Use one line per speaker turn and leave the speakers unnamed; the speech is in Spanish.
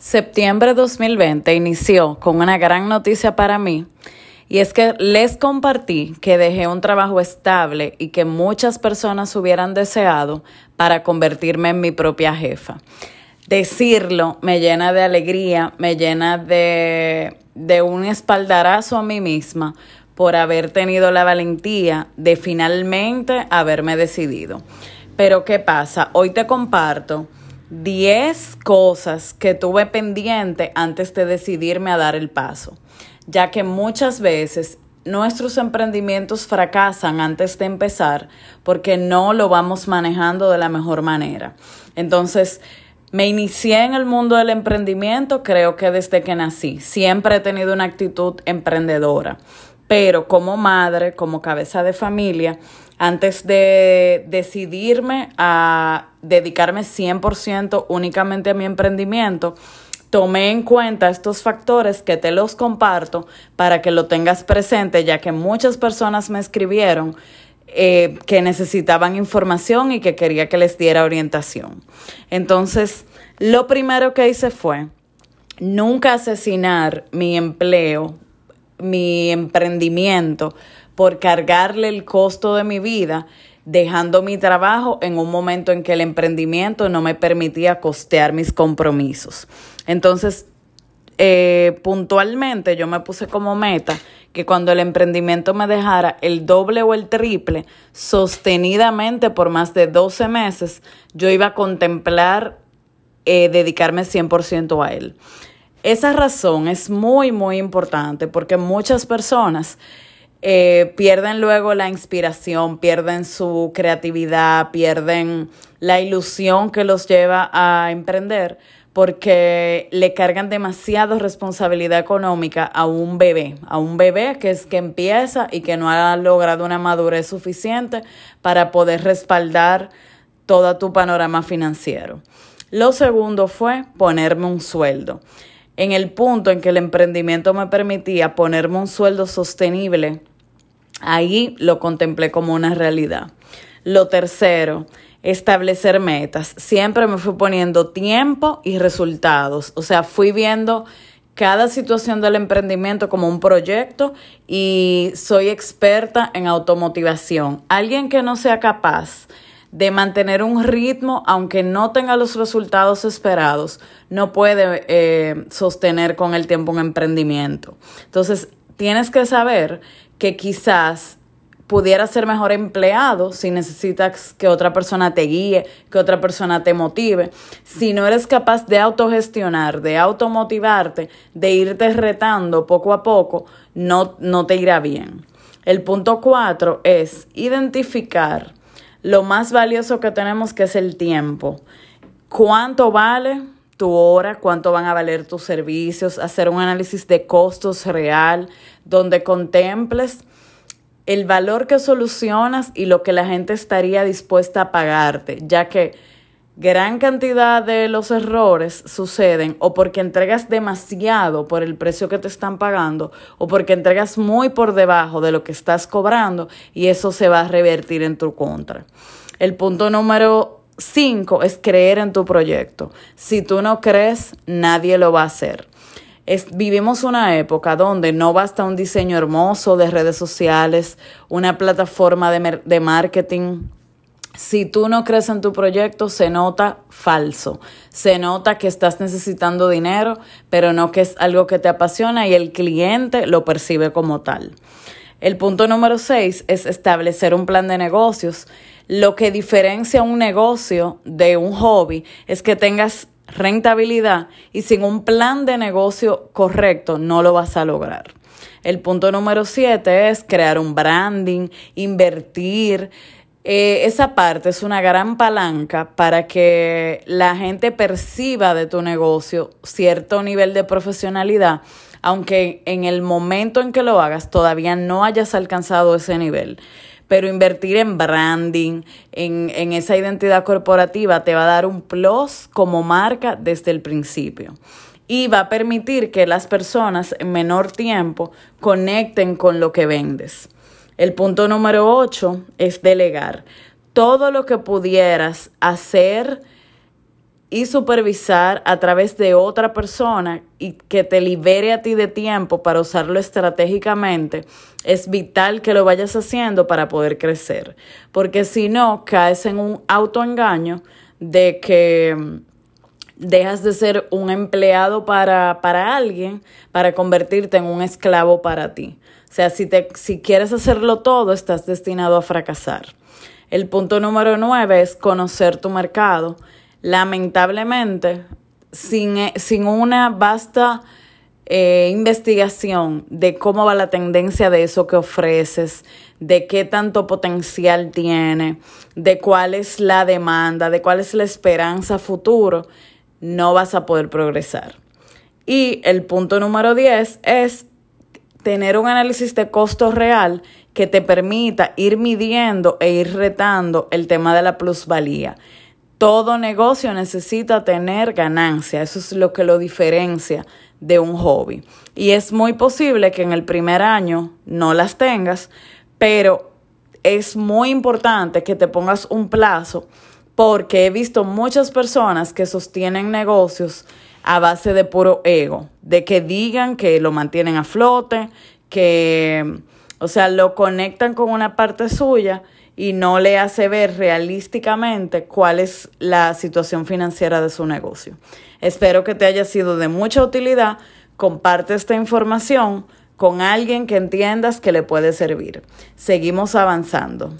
Septiembre 2020 inició con una gran noticia para mí y es que les compartí que dejé un trabajo estable y que muchas personas hubieran deseado para convertirme en mi propia jefa. Decirlo me llena de alegría, me llena de, de un espaldarazo a mí misma por haber tenido la valentía de finalmente haberme decidido. Pero ¿qué pasa? Hoy te comparto 10 cosas que tuve pendiente antes de decidirme a dar el paso, ya que muchas veces nuestros emprendimientos fracasan antes de empezar porque no lo vamos manejando de la mejor manera. Entonces, me inicié en el mundo del emprendimiento, creo que desde que nací. Siempre he tenido una actitud emprendedora, pero como madre, como cabeza de familia, antes de decidirme a dedicarme 100% únicamente a mi emprendimiento, tomé en cuenta estos factores que te los comparto para que lo tengas presente, ya que muchas personas me escribieron eh, que necesitaban información y que quería que les diera orientación. Entonces, lo primero que hice fue nunca asesinar mi empleo, mi emprendimiento por cargarle el costo de mi vida, dejando mi trabajo en un momento en que el emprendimiento no me permitía costear mis compromisos. Entonces, eh, puntualmente yo me puse como meta que cuando el emprendimiento me dejara el doble o el triple sostenidamente por más de 12 meses, yo iba a contemplar eh, dedicarme 100% a él. Esa razón es muy, muy importante porque muchas personas eh, pierden luego la inspiración, pierden su creatividad, pierden la ilusión que los lleva a emprender porque le cargan demasiado responsabilidad económica a un bebé, a un bebé que es que empieza y que no ha logrado una madurez suficiente para poder respaldar todo tu panorama financiero. Lo segundo fue ponerme un sueldo. En el punto en que el emprendimiento me permitía ponerme un sueldo sostenible Ahí lo contemplé como una realidad. Lo tercero, establecer metas. Siempre me fui poniendo tiempo y resultados. O sea, fui viendo cada situación del emprendimiento como un proyecto y soy experta en automotivación. Alguien que no sea capaz de mantener un ritmo, aunque no tenga los resultados esperados, no puede eh, sostener con el tiempo un emprendimiento. Entonces, tienes que saber que quizás pudiera ser mejor empleado si necesitas que otra persona te guíe, que otra persona te motive. Si no eres capaz de autogestionar, de automotivarte, de irte retando poco a poco, no, no te irá bien. El punto cuatro es identificar lo más valioso que tenemos, que es el tiempo. ¿Cuánto vale tu hora? ¿Cuánto van a valer tus servicios? Hacer un análisis de costos real donde contemples el valor que solucionas y lo que la gente estaría dispuesta a pagarte, ya que gran cantidad de los errores suceden o porque entregas demasiado por el precio que te están pagando o porque entregas muy por debajo de lo que estás cobrando y eso se va a revertir en tu contra. El punto número cinco es creer en tu proyecto. Si tú no crees, nadie lo va a hacer vivimos una época donde no basta un diseño hermoso de redes sociales, una plataforma de, de marketing. Si tú no crees en tu proyecto, se nota falso. Se nota que estás necesitando dinero, pero no que es algo que te apasiona y el cliente lo percibe como tal. El punto número seis es establecer un plan de negocios. Lo que diferencia un negocio de un hobby es que tengas rentabilidad y sin un plan de negocio correcto no lo vas a lograr. El punto número siete es crear un branding, invertir. Eh, esa parte es una gran palanca para que la gente perciba de tu negocio cierto nivel de profesionalidad, aunque en el momento en que lo hagas todavía no hayas alcanzado ese nivel pero invertir en branding, en, en esa identidad corporativa, te va a dar un plus como marca desde el principio y va a permitir que las personas en menor tiempo conecten con lo que vendes. El punto número 8 es delegar. Todo lo que pudieras hacer y supervisar a través de otra persona y que te libere a ti de tiempo para usarlo estratégicamente, es vital que lo vayas haciendo para poder crecer. Porque si no, caes en un autoengaño de que mm, dejas de ser un empleado para, para alguien para convertirte en un esclavo para ti. O sea, si, te, si quieres hacerlo todo, estás destinado a fracasar. El punto número nueve es conocer tu mercado lamentablemente, sin, eh, sin una vasta eh, investigación de cómo va la tendencia de eso que ofreces, de qué tanto potencial tiene, de cuál es la demanda, de cuál es la esperanza futuro, no vas a poder progresar. Y el punto número 10 es tener un análisis de costo real que te permita ir midiendo e ir retando el tema de la plusvalía. Todo negocio necesita tener ganancia, eso es lo que lo diferencia de un hobby. Y es muy posible que en el primer año no las tengas, pero es muy importante que te pongas un plazo porque he visto muchas personas que sostienen negocios a base de puro ego, de que digan que lo mantienen a flote, que, o sea, lo conectan con una parte suya y no le hace ver realísticamente cuál es la situación financiera de su negocio. Espero que te haya sido de mucha utilidad. Comparte esta información con alguien que entiendas que le puede servir. Seguimos avanzando.